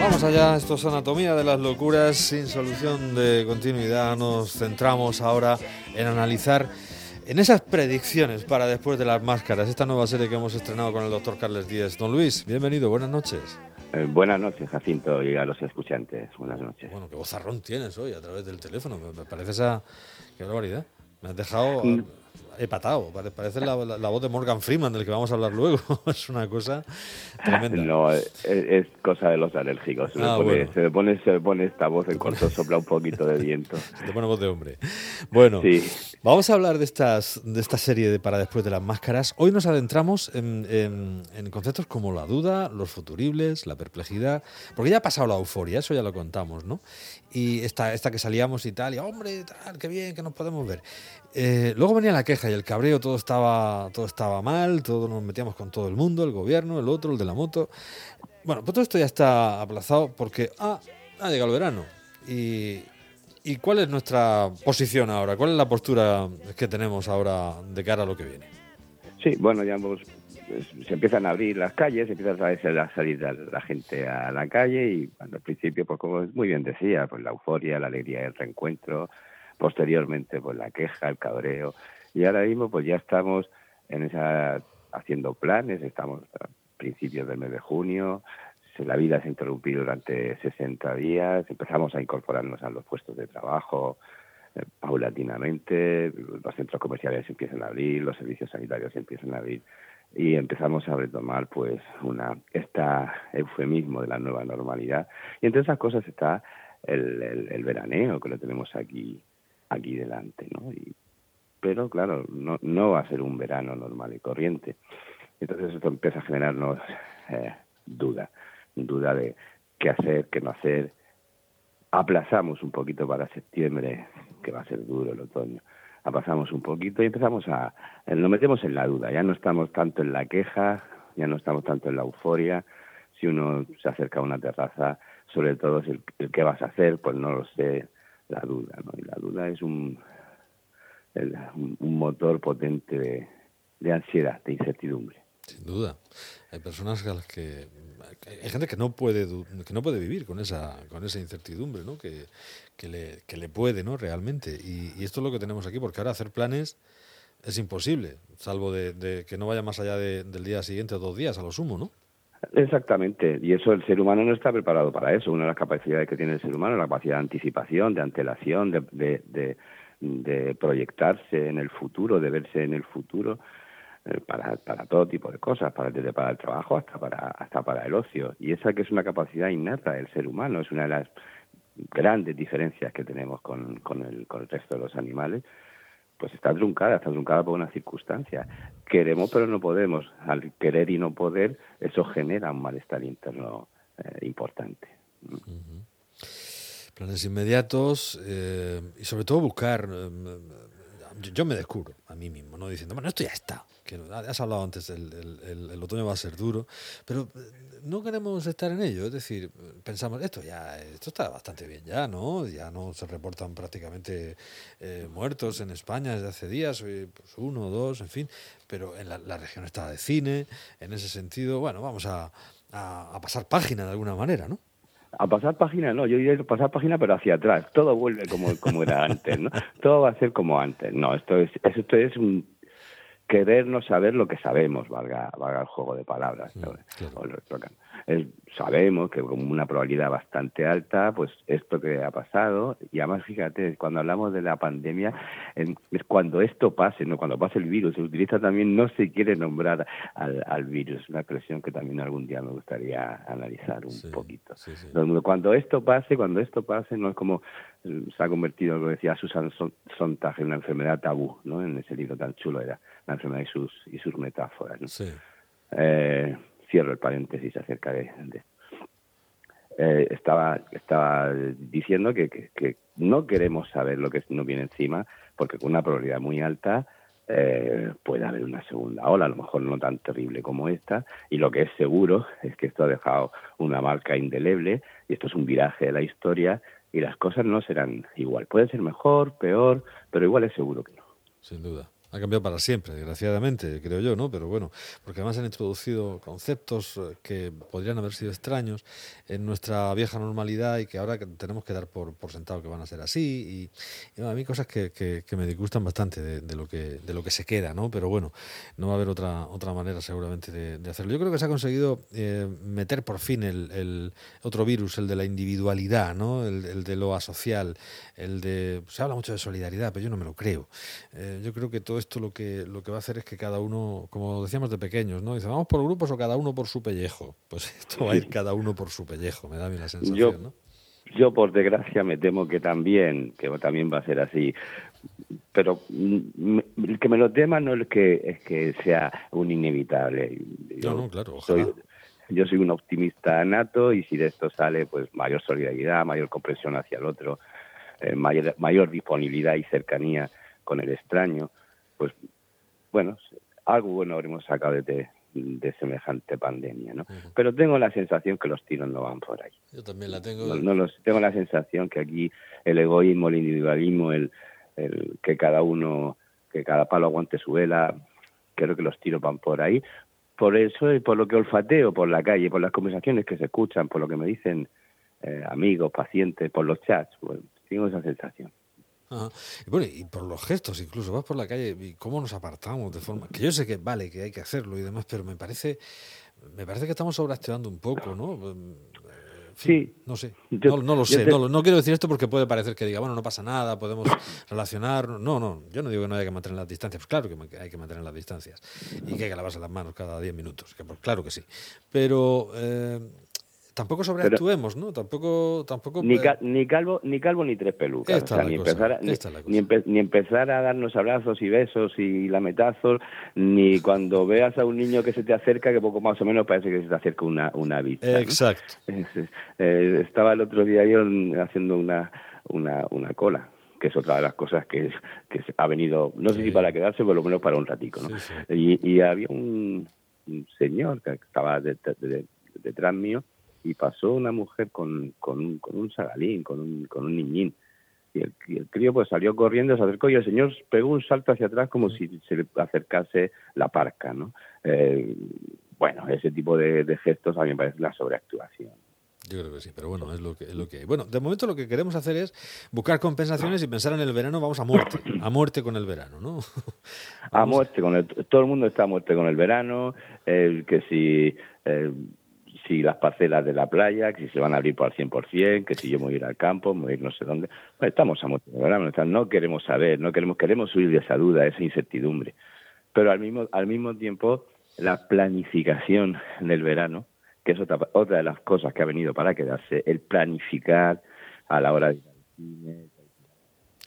Vamos allá, esto es Anatomía de las Locuras sin solución de continuidad. Nos centramos ahora en analizar en esas predicciones para después de las máscaras, esta nueva serie que hemos estrenado con el doctor Carles Díez. Don Luis, bienvenido, buenas noches. Eh, buenas noches, Jacinto, y a los escuchantes. Buenas noches. Bueno, qué vozarrón tienes hoy a través del teléfono. Me, parece esa. Qué barbaridad. Me has dejado. Mm patado, Parece la, voz de Morgan Freeman, del que vamos a hablar luego. es una cosa tremenda. No, es, cosa de los alérgicos. Se, ah, pone, se, pone, se, pone, esta voz en corto, sopla un poquito de viento. Se te pone voz de hombre. Bueno, vamos a hablar de, estas, de esta serie de Para después de las máscaras. Hoy nos adentramos en, conceptos como la duda, los futuribles, la perplejidad, porque ya ha pasado la euforia, eso ya lo contamos, ¿no? Y esta, esta que salíamos y tal, y hombre, tal, qué bien que nos podemos ver. Eh, luego venía la queja y el cabreo, todo estaba, todo estaba mal, todos nos metíamos con todo el mundo, el gobierno, el otro, el de la moto. Bueno, pues todo esto ya está aplazado porque ah, ha llegado el verano. Y, ¿Y cuál es nuestra posición ahora? ¿Cuál es la postura que tenemos ahora de cara a lo que viene? Sí, bueno, ya se empiezan a abrir las calles, se empieza a salir la gente a la calle y al principio, pues como muy bien decía, pues la euforia, la alegría del reencuentro, posteriormente pues la queja, el cabreo y ahora mismo pues ya estamos en esa haciendo planes, estamos a principios del mes de junio, la vida se ha interrumpido durante 60 días, empezamos a incorporarnos a los puestos de trabajo eh, paulatinamente, los centros comerciales empiezan a abrir, los servicios sanitarios empiezan a abrir y empezamos a retomar pues una esta eufemismo de la nueva normalidad y entre esas cosas está el, el, veraneo que lo tenemos aquí aquí delante, ¿no? Y, pero claro, no, no va a ser un verano normal y corriente. Entonces esto empieza a generarnos eh, duda, duda de qué hacer, qué no hacer. Aplazamos un poquito para septiembre, que va a ser duro el otoño. Aplazamos un poquito y empezamos a... Nos metemos en la duda, ya no estamos tanto en la queja, ya no estamos tanto en la euforia. Si uno se acerca a una terraza, sobre todo el, el qué vas a hacer, pues no lo sé, la duda, ¿no? Y la duda es un, un motor potente de, ansiedad, de incertidumbre. Sin duda. Hay personas a las que hay gente que no puede que no puede vivir con esa con esa incertidumbre, ¿no? Que, que le, que le puede, ¿no? Realmente. Y, esto es lo que tenemos aquí, porque ahora hacer planes es imposible, salvo de, de que no vaya más allá del día siguiente o dos días a lo sumo, ¿no? Exactamente, y eso el ser humano no está preparado para eso. Una de las capacidades que tiene el ser humano es la capacidad de anticipación, de antelación, de, de, de, proyectarse en el futuro, de verse en el futuro eh, para, para todo tipo de cosas, para, desde para el trabajo hasta para, hasta para el ocio. Y esa que es una capacidad innata del ser humano, es una de las grandes diferencias que tenemos con, con, el, con el resto de los animales pues está truncada, está truncada por una circunstancia. Queremos pero no podemos. Al querer y no poder, eso genera un malestar interno eh, importante. Planes inmediatos eh, y sobre todo buscar eh, yo me descubro a mí mismo, ¿no? Diciendo, bueno, esto ya está. Que has hablado antes, el, el, otoño va a ser duro, pero eh, no queremos estar en ello. Es decir, pensamos, esto ya esto está bastante bien ya, ¿no? Ya no se reportan prácticamente muertos en España desde hace días, pues uno, dos, en fin, pero en la, la, región está de cine, en ese sentido, bueno, vamos a, a pasar página de alguna manera, ¿no? A pasar página, no, yo diría pasar página pero hacia atrás, todo vuelve como, como era antes, ¿no? Todo va a ser como antes, no, esto es, esto es un querernos saber lo que sabemos, valga, valga el juego de palabras. ¿No? sabemos que con una probabilidad bastante alta, pues esto que ha pasado, y además fíjate, cuando hablamos de la pandemia, es cuando esto pase, no cuando pase el virus, se utiliza también, no se quiere nombrar al, al virus, una expresión que también algún día me gustaría analizar un poquito. Cuando esto pase, cuando esto pase, no es como se ha convertido, lo decía Susan Sontag, en una enfermedad tabú, ¿no? En ese libro tan chulo era la enfermedad y sus, y sus metáforas. ¿no? Eh, cierro el paréntesis acerca de. Eh, estaba, estaba diciendo que, que, no queremos saber lo que nos viene encima, porque con una probabilidad muy alta eh, puede haber una segunda ola, a lo mejor no tan terrible como esta, y lo que es seguro es que esto ha dejado una marca indeleble, y esto es un viraje de la historia, y las cosas no serán igual. Puede ser mejor, peor, pero igual es seguro que no. Sin duda. Ha cambiado para siempre, desgraciadamente, creo yo, ¿no? Pero bueno, porque además han introducido conceptos eh, que podrían haber sido extraños en nuestra vieja normalidad y que ahora tenemos que dar por, por sentado que van a ser así. Y, a mí cosas que, que, me disgustan bastante de, lo que, de lo que se queda, ¿no? Pero bueno, no va a haber otra, otra manera seguramente de, hacerlo. Yo creo que se ha conseguido eh, meter por fin el, el, otro virus, el de la individualidad, ¿no? El, el, de lo asocial, el de... Se habla mucho de solidaridad, pero yo no me lo creo. Eh, yo creo que todo esto lo que, lo que va a hacer es que cada uno, como decíamos de pequeños, ¿no? Dice, vamos por grupos o cada uno por su pellejo. Pues esto va a ir cada uno por su pellejo, me da a mí la sensación, yo, ¿no? Yo, por desgracia, me temo que también, que también va a ser así. Pero mm, el que me lo tema no es que, es que sea un inevitable. no, no, claro, ojalá. yo soy un optimista nato y si de esto sale, pues mayor solidaridad, mayor comprensión hacia el otro, eh, mayor, mayor disponibilidad y cercanía con el extraño, pues bueno, algo bueno habremos sacado de, de semejante pandemia, ¿no? Pero tengo la sensación que los tiros no van por ahí. Yo también la tengo. No, los, tengo la sensación que aquí el egoísmo, el individualismo, el, el que cada uno, que cada palo aguante su vela, creo que los tiros van por ahí. Por eso, y por lo que olfateo por la calle, por las conversaciones que se escuchan, por lo que me dicen eh, amigos, pacientes, por los chats, pues, tengo esa sensación. Y bueno, y por los gestos, incluso vas por la calle y cómo nos apartamos de forma. Que yo sé que vale, que hay que hacerlo y demás, pero me parece, me parece que estamos sobreactuando un poco, ¿no? Em, sí. No sé, no, lo sé, no, quiero decir esto porque puede parecer que diga, bueno, no pasa nada, podemos relacionar. No, no, yo no digo que no haya que mantener las distancias, pues claro que hay que mantener las distancias y que hay que lavarse las manos cada 10 minutos, que pues claro que sí. Pero eh, Tampoco sobreactuemos, ¿no? Tampoco, tampoco ni, ni, calvo, ni calvo ni tres pelucas. ni, empezar a, ni, empezar a darnos abrazos y besos y lametazos, ni cuando veas a un niño que se te acerca, que poco más o menos parece que se te acerca una, una vista. Exacto. Eh, estaba el otro día yo haciendo una, una, una cola que es otra de las cosas que, que ha venido, no sé si para quedarse, por lo menos para un ratico, ¿no? Y, había un, señor que estaba detrás mío y pasó una mujer con, con, un, con un sagalín, con un, con un niñín. Y el, el, crío pues salió corriendo, se acercó y el señor pegó un salto hacia atrás como si se le acercase la parca, ¿no? Eh, bueno, ese tipo de, gestos a mí me parece la sobreactuación. Yo creo que sí, pero bueno, es lo que, es lo que hay. Bueno, de momento lo que queremos hacer es buscar compensaciones y pensar en el verano, vamos a muerte, a muerte con el verano, ¿no? a muerte con el, todo el mundo está a muerte con el verano, el que si eh, si las parcelas de la playa, que si se van a abrir por al 100%, que si yo me voy a ir al campo, me voy a ir no sé dónde. Pues estamos a ¿verdad? No queremos saber, no queremos, queremos huir de esa duda, de esa incertidumbre. Pero al mismo, al mismo tiempo, la planificación del verano, que es otra, otra de las cosas que ha venido para quedarse, el planificar a la hora de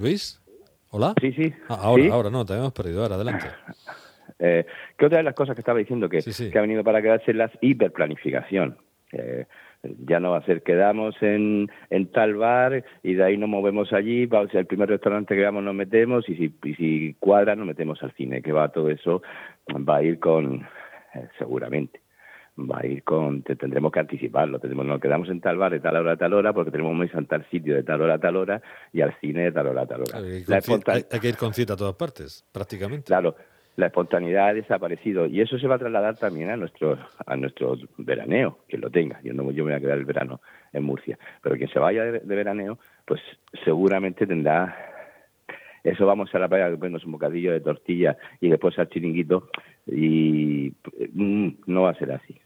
Luis, hola. Sí, sí. Ah, ahora, ahora no, te hemos perdido. Ahora, adelante. Eh, que otra de las cosas que estaba diciendo que, que ha venido para quedarse es la hiperplanificación. ya no va a ser quedamos en, en tal bar y de ahí nos movemos allí, va a ser el primer restaurante que vamos nos metemos y si, y si cuadra nos metemos al cine, que va todo eso, va a ir con, eh, seguramente, va a ir con, tendremos que anticiparlo, tenemos, nos quedamos en tal bar de tal hora a tal hora porque tenemos que ir a tal sitio de tal hora a tal hora y al cine de tal hora a tal hora. Hay, hay que ir con cita a todas partes, prácticamente. Claro, la espontaneidad ha desaparecido y eso se va a trasladar también a nuestro a nuestro veraneo, quien lo tenga. Yo no yo me voy a quedar el verano en Murcia, pero quien se vaya de, veraneo, pues seguramente tendrá eso vamos a la playa comernos un bocadillo de tortilla y después al chiringuito y mm, no va a ser así.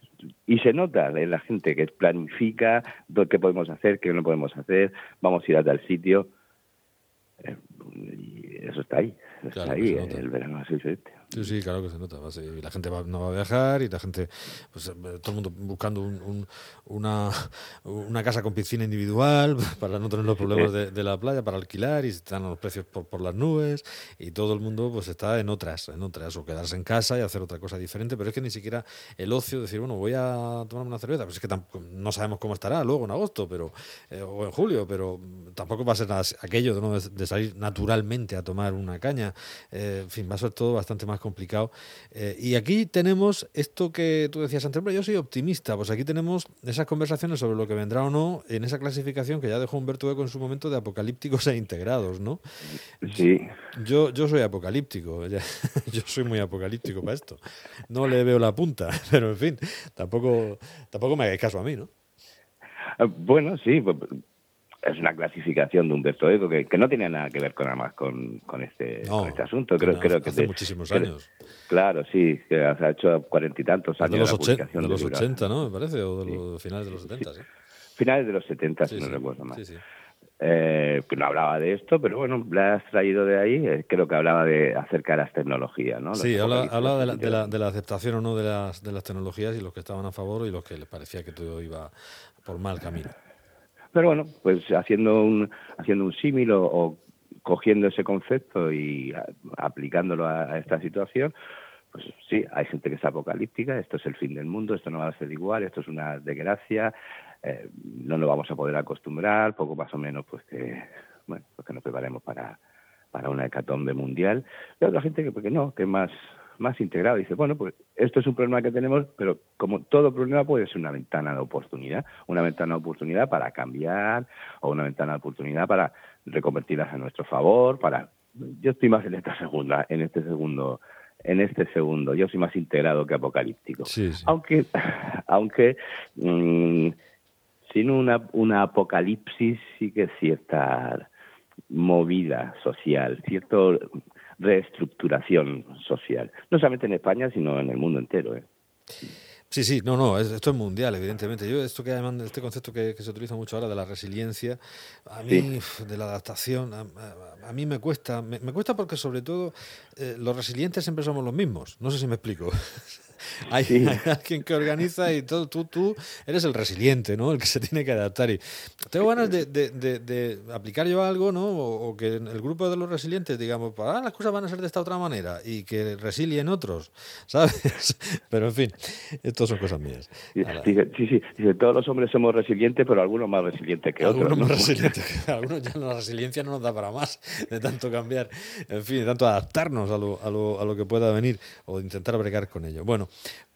Y se nota en la gente que planifica qué podemos hacer, qué no podemos hacer, vamos a ir a tal sitio. Eh, y eso está ahí, está ahí, el verano es diferente. Sí, sí, claro que se nota. La gente no va a viajar y la gente, pues eh, todo el mundo buscando una, una casa con piscina individual para no tener los problemas de, la playa, para alquilar y están los precios por, por, las nubes y todo el mundo pues está en otras, en otras, o quedarse en casa y hacer otra cosa diferente, pero es que ni siquiera el ocio, decir, bueno, voy a tomarme una cerveza, pues es que no sabemos cómo estará luego en agosto pero eh, o en julio, pero tampoco va a ser aquello de, de salir naturalmente a, tomar una caña. Eh, en fin, va a ser todo bastante más complicado. Eh, y aquí tenemos esto que tú decías antes, pero yo soy optimista, pues aquí tenemos esas conversaciones sobre lo que vendrá o no en esa clasificación que ya dejó Humberto Eco en su momento de apocalípticos e integrados, ¿no? Sí. Yo, yo soy apocalíptico, yo soy muy apocalíptico para esto. No le veo la punta, pero en fin, tampoco, tampoco me hagáis caso a mí, ¿no? Ah, bueno, sí, pues, es una clasificación de Humberto Eco que, que no tiene nada que ver con nada más con, con, este, este asunto. Creo, creo que hace muchísimos años. Claro, sí, que ha hecho cuarenta y tantos años. De los, de los 80, ¿no? Me parece, o de los finales de los 70, sí. Finales de los 70, si no recuerdo mal. Eh, que no hablaba de esto, pero bueno, le has traído de ahí, eh, creo que hablaba de acerca de las tecnologías, ¿no? sí, hablaba de la, de, la, de la, aceptación o no de las, de las tecnologías y los que estaban a favor y los que les parecía que todo iba por mal camino. Pero bueno, pues haciendo un, haciendo un símil o, cogiendo ese concepto y aplicándolo a, esta situación, pues sí, hay gente que es apocalíptica, esto es el fin del mundo, esto no va a ser igual, esto es una desgracia, eh, no nos vamos a poder acostumbrar, poco más o menos, pues que, bueno, pues que nos preparemos para, para una hecatombe mundial. Y otra gente que, porque no, que más, más integrado. Dice, bueno, pues esto es un problema que tenemos, pero como todo problema puede ser una ventana de oportunidad, una ventana de oportunidad para cambiar o una ventana de oportunidad para reconvertirlas a nuestro favor, para yo estoy más en esta segunda, en este segundo en este segundo, yo soy más integrado que apocalíptico. Aunque aunque mm, sin una, una apocalipsis sí que cierta movida social, cierta reestructuración social, no solamente en España, sino en el mundo entero. ¿eh? Sí, sí, no, no, esto es mundial, evidentemente. Yo, esto que llaman, este concepto que, se utiliza mucho ahora de la resiliencia, a mí, de la adaptación, a, mí me cuesta, me, cuesta porque sobre todo eh, los resilientes siempre somos los mismos. No sé si me explico. hay, alguien que organiza y todo, tú, tú eres el resiliente, ¿no? El que se tiene que adaptar. Y tengo ganas de, de, aplicar yo algo, ¿no? O, que el grupo de los resilientes, digamos, ah, las cosas van a ser de esta otra manera y que resilien otros, ¿sabes? Pero en fin, esto son cosas mías. sí, sí, dice, todos los hombres somos resilientes, pero algunos más resilientes que otros. Algunos más resilientes, algunos ya la resiliencia no nos da para más de tanto cambiar, en fin, de tanto adaptarnos a lo, a lo, a lo que pueda venir o intentar bregar con ello. Bueno,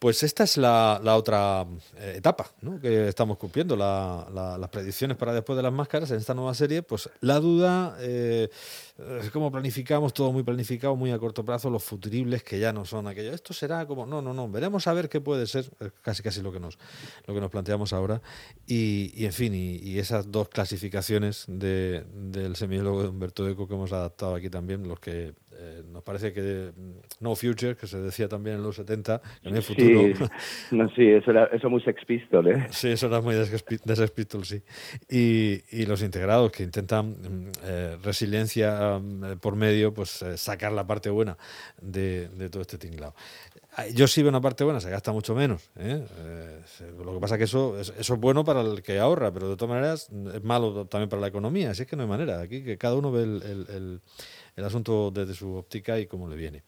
pues esta es la, otra eh, etapa que estamos cumpliendo, las predicciones para después de las máscaras en esta nueva serie. Pues la duda, eh, es como planificamos, todo muy planificado, muy a corto plazo, los futuribles que ya no son aquellos. Esto será como, no, no, no, veremos a ver qué puede ser, casi casi lo que nos, lo que nos planteamos ahora. Y, en fin, y, esas dos clasificaciones de, del semiólogo de Humberto Eco que hemos adaptado aquí también, los que eh, nos parece que mm, no future, que se decía también en los 70, que no hay futuro. Sí, no, sí eso era eso muy Sex Pistol, ¿eh? Sí, eso era muy de Sex Pistol, sí. Y, y, los integrados que intentan mm, eh, resiliencia mm, por medio, pues eh, sacar la parte buena de, de todo este tinglado. Yo sí veo una parte buena, se gasta mucho menos. ¿eh? lo que pasa es que eso, eso es bueno para el que ahorra, pero de todas maneras es malo también para la economía. Así es que no hay manera. Aquí que cada uno ve el el asunto desde su óptica y cómo le viene.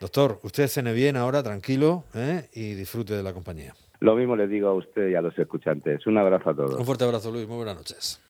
Doctor, usted cene bien ahora, tranquilo, ¿eh? y disfrute de la compañía. Lo mismo le digo a usted y a los escuchantes. Un abrazo a todos. Un fuerte abrazo, Luis. Muy buenas noches.